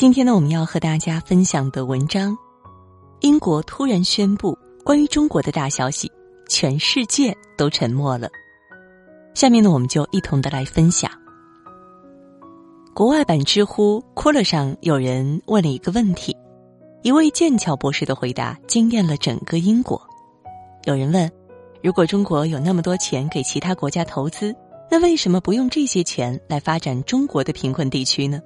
今天呢，我们要和大家分享的文章：英国突然宣布关于中国的大消息，全世界都沉默了。下面呢，我们就一同的来分享。国外版知乎骷髅上有人问了一个问题，一位剑桥博士的回答惊艳了整个英国。有人问：如果中国有那么多钱给其他国家投资，那为什么不用这些钱来发展中国的贫困地区呢？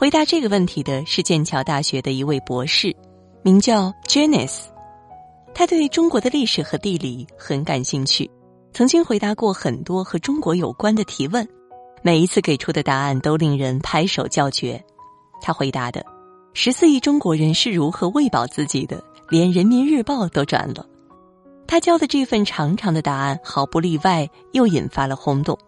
回答这个问题的是剑桥大学的一位博士，名叫 Janice。他对中国的历史和地理很感兴趣，曾经回答过很多和中国有关的提问，每一次给出的答案都令人拍手叫绝。他回答的：十四亿中国人是如何喂饱自己的，连人民日报都转了。他交的这份长长的答案，毫不例外又引发了轰动。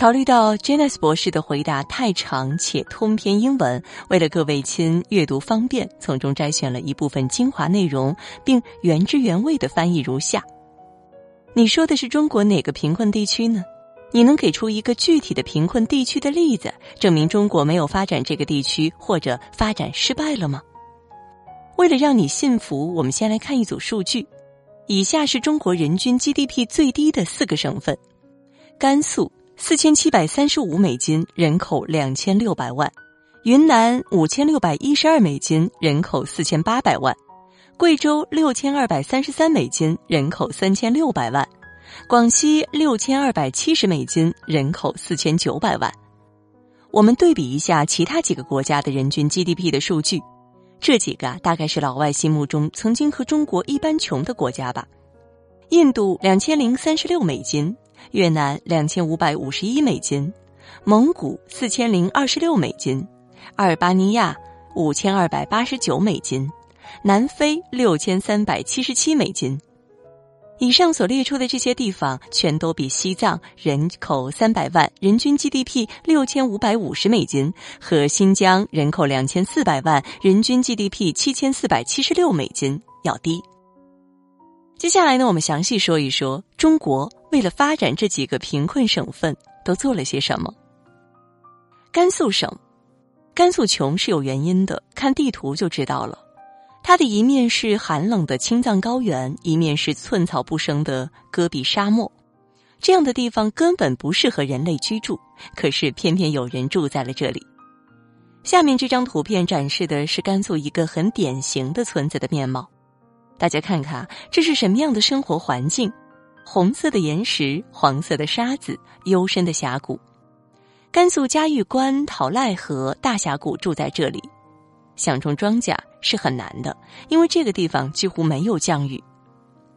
考虑到 Janice 博士的回答太长且通篇英文，为了各位亲阅读方便，从中摘选了一部分精华内容，并原汁原味的翻译如下：你说的是中国哪个贫困地区呢？你能给出一个具体的贫困地区的例子，证明中国没有发展这个地区或者发展失败了吗？为了让你信服，我们先来看一组数据。以下是中国人均 GDP 最低的四个省份：甘肃。四千七百三十五美金，人口两千六百万；云南五千六百一十二美金，人口四千八百万；贵州六千二百三十三美金，人口三千六百万；广西六千二百七十美金，人口四千九百万。我们对比一下其他几个国家的人均 GDP 的数据，这几个大概是老外心目中曾经和中国一般穷的国家吧。印度两千零三十六美金。越南两千五百五十一美金，蒙古四千零二十六美金，阿尔巴尼亚五千二百八十九美金，南非六千三百七十七美金。以上所列出的这些地方，全都比西藏人口三百万、人均 GDP 六千五百五十美金和新疆人口两千四百万、人均 GDP 七千四百七十六美金要低。接下来呢，我们详细说一说中国为了发展这几个贫困省份都做了些什么。甘肃省，甘肃穷是有原因的，看地图就知道了。它的一面是寒冷的青藏高原，一面是寸草不生的戈壁沙漠，这样的地方根本不适合人类居住。可是偏偏有人住在了这里。下面这张图片展示的是甘肃一个很典型的村子的面貌。大家看看，这是什么样的生活环境？红色的岩石，黄色的沙子，幽深的峡谷。甘肃嘉峪关、讨赖河、大峡谷住在这里，想种庄稼是很难的，因为这个地方几乎没有降雨。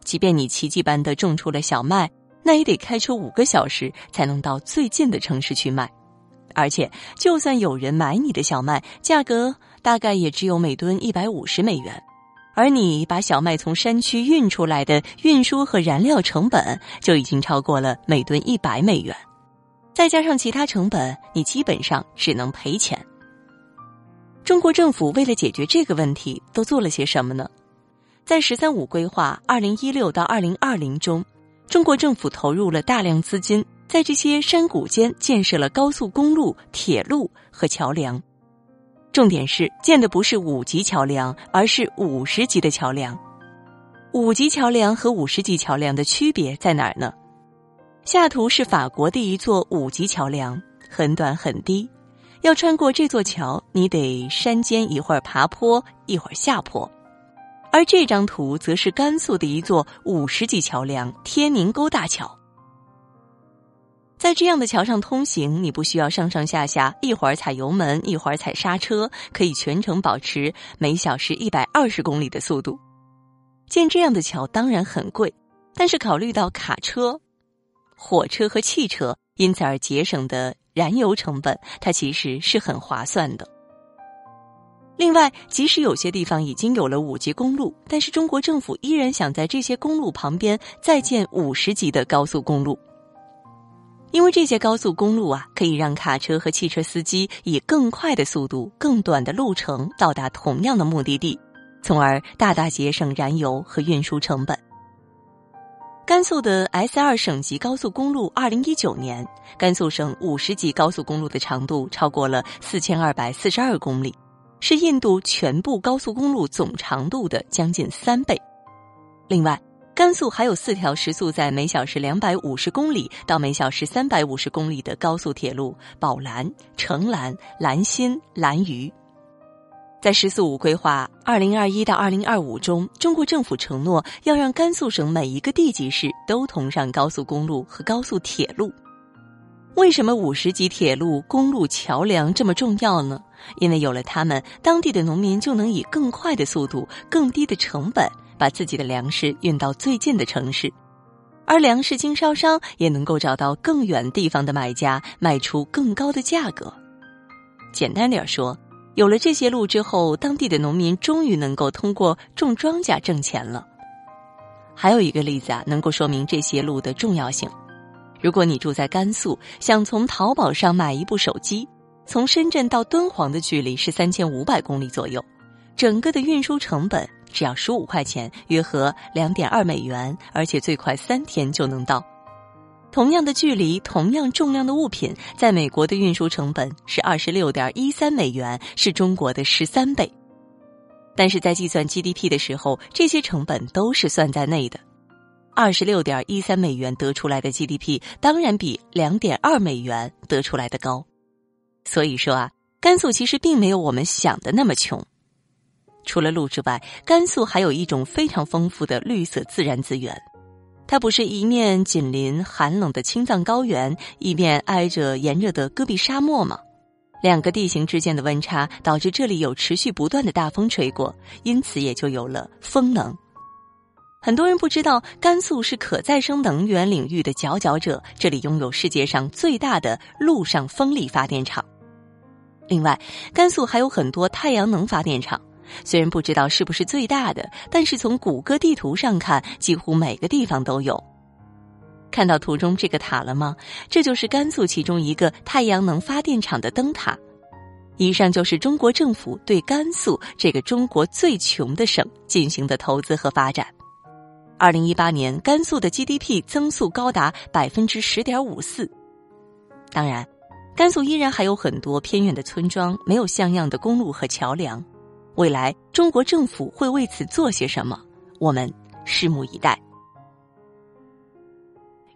即便你奇迹般的种出了小麦，那也得开车五个小时才能到最近的城市去卖。而且，就算有人买你的小麦，价格大概也只有每吨一百五十美元。而你把小麦从山区运出来的运输和燃料成本就已经超过了每吨一百美元，再加上其他成本，你基本上只能赔钱。中国政府为了解决这个问题，都做了些什么呢？在“十三五”规划二零一六到二零二零中，中国政府投入了大量资金，在这些山谷间建设了高速公路、铁路和桥梁。重点是建的不是五级桥梁，而是五十级的桥梁。五级桥梁和五十级桥梁的区别在哪儿呢？下图是法国的一座五级桥梁，很短很低。要穿过这座桥，你得山间一会儿爬坡，一会儿下坡。而这张图则是甘肃的一座五十级桥梁——天宁沟大桥。在这样的桥上通行，你不需要上上下下，一会儿踩油门，一会儿踩刹车，可以全程保持每小时一百二十公里的速度。建这样的桥当然很贵，但是考虑到卡车、火车和汽车因此而节省的燃油成本，它其实是很划算的。另外，即使有些地方已经有了五级公路，但是中国政府依然想在这些公路旁边再建五十级的高速公路。因为这些高速公路啊，可以让卡车和汽车司机以更快的速度、更短的路程到达同样的目的地，从而大大节省燃油和运输成本。甘肃的 S 二省级高速公路，二零一九年，甘肃省五十级高速公路的长度超过了四千二百四十二公里，是印度全部高速公路总长度的将近三倍。另外，甘肃还有四条时速在每小时两百五十公里到每小时三百五十公里的高速铁路：宝兰、成兰、兰新、兰渝。在“十四五”规划二零二一到二零二五中，中国政府承诺要让甘肃省每一个地级市都通上高速公路和高速铁路。为什么五十级铁路、公路、桥梁这么重要呢？因为有了它们，当地的农民就能以更快的速度、更低的成本，把自己的粮食运到最近的城市，而粮食经销商也能够找到更远地方的买家，卖出更高的价格。简单点说。有了这些路之后，当地的农民终于能够通过种庄稼挣钱了。还有一个例子啊，能够说明这些路的重要性。如果你住在甘肃，想从淘宝上买一部手机，从深圳到敦煌的距离是三千五百公里左右，整个的运输成本只要十五块钱，约合两点二美元，而且最快三天就能到。同样的距离，同样重量的物品，在美国的运输成本是二十六点一三美元，是中国的十三倍。但是在计算 GDP 的时候，这些成本都是算在内的。二十六点一三美元得出来的 GDP，当然比两点二美元得出来的高。所以说啊，甘肃其实并没有我们想的那么穷。除了路之外，甘肃还有一种非常丰富的绿色自然资源。它不是一面紧邻寒冷的青藏高原，一面挨着炎热的戈壁沙漠吗？两个地形之间的温差导致这里有持续不断的大风吹过，因此也就有了风能。很多人不知道，甘肃是可再生能源领域的佼佼者，这里拥有世界上最大的陆上风力发电厂。另外，甘肃还有很多太阳能发电厂。虽然不知道是不是最大的，但是从谷歌地图上看，几乎每个地方都有。看到图中这个塔了吗？这就是甘肃其中一个太阳能发电厂的灯塔。以上就是中国政府对甘肃这个中国最穷的省进行的投资和发展。二零一八年，甘肃的 GDP 增速高达百分之十点五四。当然，甘肃依然还有很多偏远的村庄，没有像样的公路和桥梁。未来中国政府会为此做些什么？我们拭目以待。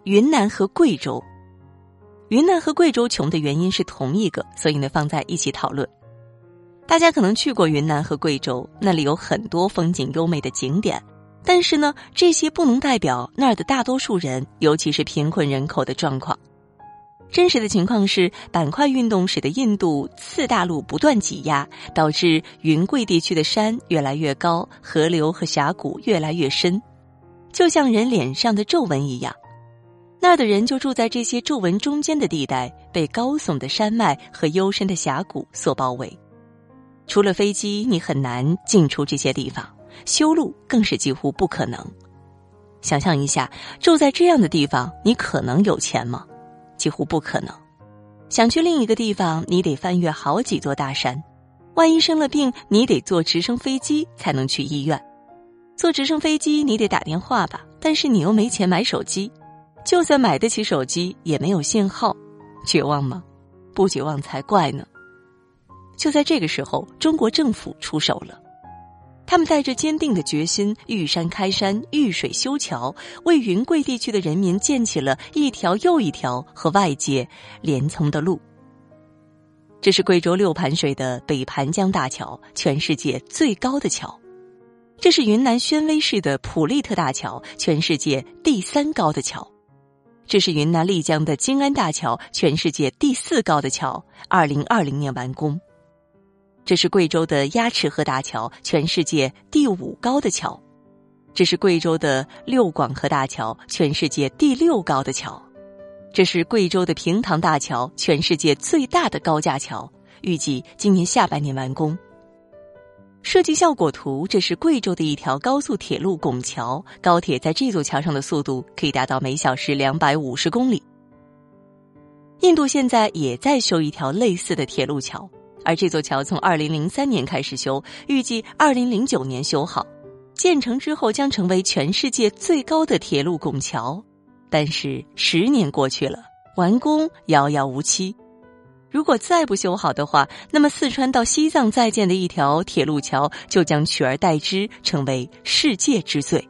云南和贵州，云南和贵州穷的原因是同一个，所以呢放在一起讨论。大家可能去过云南和贵州，那里有很多风景优美的景点，但是呢，这些不能代表那儿的大多数人，尤其是贫困人口的状况。真实的情况是，板块运动使得印度次大陆不断挤压，导致云贵地区的山越来越高，河流和峡谷越来越深，就像人脸上的皱纹一样。那儿的人就住在这些皱纹中间的地带，被高耸的山脉和幽深的峡谷所包围。除了飞机，你很难进出这些地方，修路更是几乎不可能。想象一下，住在这样的地方，你可能有钱吗？几乎不可能。想去另一个地方，你得翻越好几座大山。万一生了病，你得坐直升飞机才能去医院。坐直升飞机，你得打电话吧？但是你又没钱买手机，就算买得起手机，也没有信号。绝望吗？不绝望才怪呢。就在这个时候，中国政府出手了。他们带着坚定的决心，遇山开山，遇水修桥，为云贵地区的人民建起了一条又一条和外界连通的路。这是贵州六盘水的北盘江大桥，全世界最高的桥；这是云南宣威市的普利特大桥，全世界第三高的桥；这是云南丽江的金安大桥，全世界第四高的桥，二零二零年完工。这是贵州的鸭池河大桥，全世界第五高的桥；这是贵州的六广河大桥，全世界第六高的桥；这是贵州的平塘大桥，全世界最大的高架桥，预计今年下半年完工。设计效果图：这是贵州的一条高速铁路拱桥，高铁在这座桥上的速度可以达到每小时两百五十公里。印度现在也在修一条类似的铁路桥。而这座桥从二零零三年开始修，预计二零零九年修好，建成之后将成为全世界最高的铁路拱桥。但是十年过去了，完工遥遥无期。如果再不修好的话，那么四川到西藏在建的一条铁路桥就将取而代之，成为世界之最。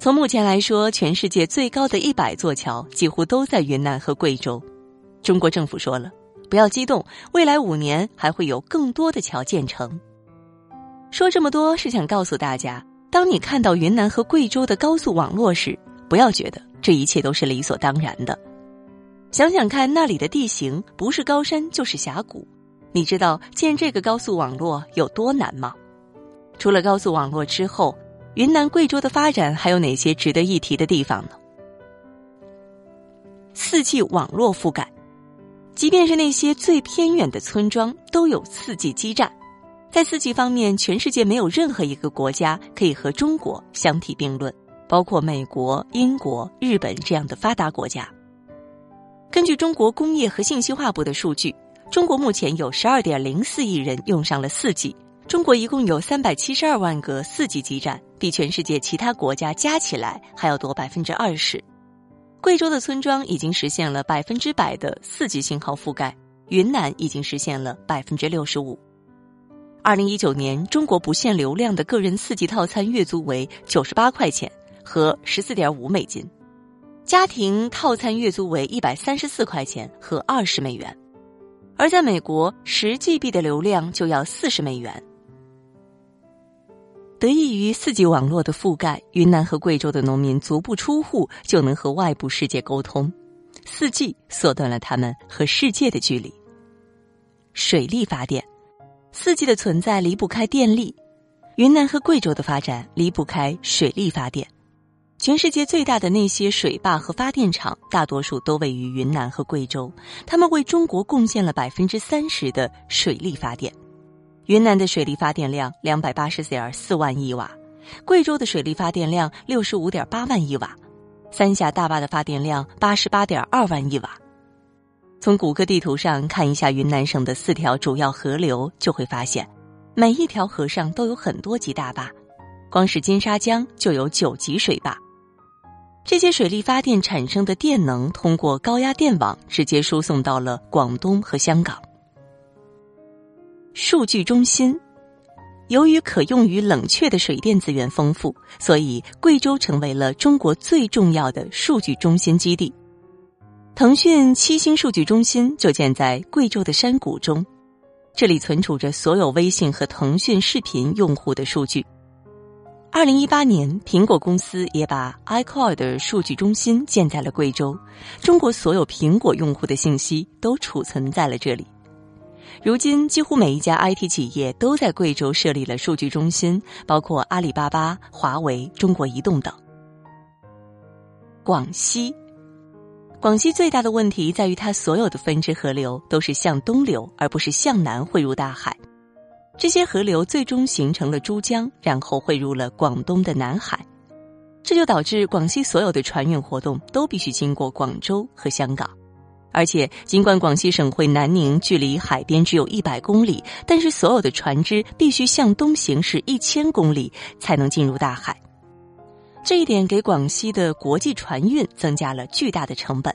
从目前来说，全世界最高的一百座桥几乎都在云南和贵州。中国政府说了，不要激动，未来五年还会有更多的桥建成。说这么多是想告诉大家，当你看到云南和贵州的高速网络时，不要觉得这一切都是理所当然的。想想看，那里的地形不是高山就是峡谷，你知道建这个高速网络有多难吗？除了高速网络之后，云南、贵州的发展还有哪些值得一提的地方呢？四 G 网络覆盖，即便是那些最偏远的村庄都有四 G 基站。在四 G 方面，全世界没有任何一个国家可以和中国相提并论，包括美国、英国、日本这样的发达国家。根据中国工业和信息化部的数据，中国目前有十二点零四亿人用上了四 G。中国一共有三百七十二万个四 G 基站，比全世界其他国家加起来还要多百分之二十。贵州的村庄已经实现了百分之百的四 G 信号覆盖，云南已经实现了百分之六十五。二零一九年，中国不限流量的个人四 G 套餐月租为九十八块钱和十四点五美金。家庭套餐月租为一百三十四块钱和二十美元，而在美国，十 GB 的流量就要四十美元。得益于四 G 网络的覆盖，云南和贵州的农民足不出户就能和外部世界沟通，四 G 缩短了他们和世界的距离。水力发电，四 G 的存在离不开电力，云南和贵州的发展离不开水力发电。全世界最大的那些水坝和发电厂，大多数都位于云南和贵州，他们为中国贡献了百分之三十的水力发电。云南的水力发电量两百八十点四万亿瓦，贵州的水力发电量六十五点八万亿瓦，三峡大坝的发电量八十八点二万亿瓦。从谷歌地图上看一下云南省的四条主要河流，就会发现，每一条河上都有很多级大坝，光是金沙江就有九级水坝。这些水力发电产生的电能通过高压电网直接输送到了广东和香港。数据中心，由于可用于冷却的水电资源丰富，所以贵州成为了中国最重要的数据中心基地。腾讯七星数据中心就建在贵州的山谷中，这里存储着所有微信和腾讯视频用户的数据。二零一八年，苹果公司也把 iCloud 数据中心建在了贵州，中国所有苹果用户的信息都储存在了这里。如今，几乎每一家 IT 企业都在贵州设立了数据中心，包括阿里巴巴、华为、中国移动等。广西，广西最大的问题在于它所有的分支河流都是向东流，而不是向南汇入大海。这些河流最终形成了珠江，然后汇入了广东的南海，这就导致广西所有的船运活动都必须经过广州和香港。而且，尽管广西省会南宁距离海边只有一百公里，但是所有的船只必须向东行驶一千公里才能进入大海。这一点给广西的国际船运增加了巨大的成本。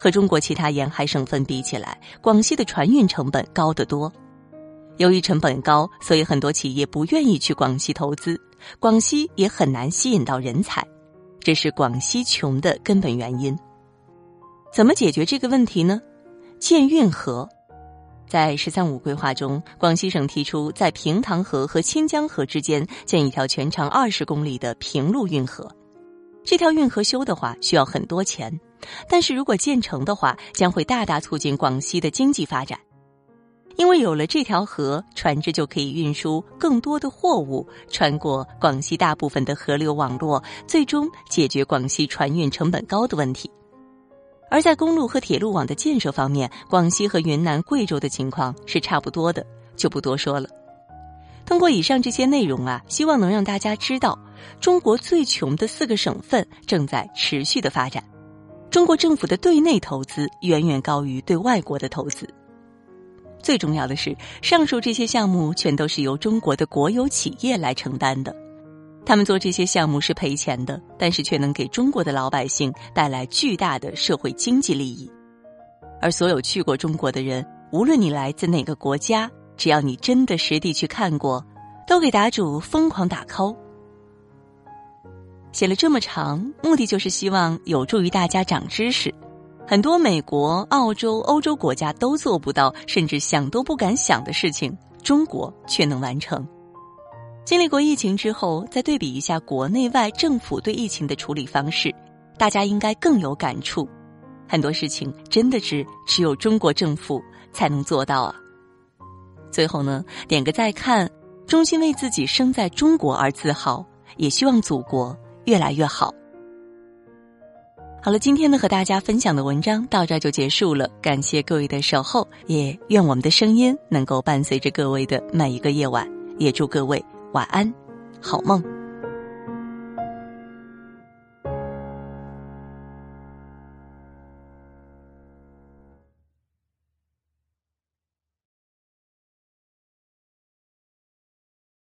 和中国其他沿海省份比起来，广西的船运成本高得多。由于成本高，所以很多企业不愿意去广西投资，广西也很难吸引到人才，这是广西穷的根本原因。怎么解决这个问题呢？建运河，在“十三五”规划中，广西省提出在平塘河和清江河之间建一条全长二十公里的平路运河。这条运河修的话需要很多钱，但是如果建成的话，将会大大促进广西的经济发展。因为有了这条河，船只就可以运输更多的货物，穿过广西大部分的河流网络，最终解决广西船运成本高的问题。而在公路和铁路网的建设方面，广西和云南、贵州的情况是差不多的，就不多说了。通过以上这些内容啊，希望能让大家知道，中国最穷的四个省份正在持续的发展，中国政府的对内投资远远高于对外国的投资。最重要的是，上述这些项目全都是由中国的国有企业来承担的，他们做这些项目是赔钱的，但是却能给中国的老百姓带来巨大的社会经济利益。而所有去过中国的人，无论你来自哪个国家，只要你真的实地去看过，都给答主疯狂打 call。写了这么长，目的就是希望有助于大家长知识。很多美国、澳洲、欧洲国家都做不到，甚至想都不敢想的事情，中国却能完成。经历过疫情之后，再对比一下国内外政府对疫情的处理方式，大家应该更有感触。很多事情真的是只有中国政府才能做到啊！最后呢，点个再看，衷心为自己生在中国而自豪，也希望祖国越来越好。好了，今天呢和大家分享的文章到这就结束了，感谢各位的守候，也愿我们的声音能够伴随着各位的每一个夜晚，也祝各位。晚安，好梦。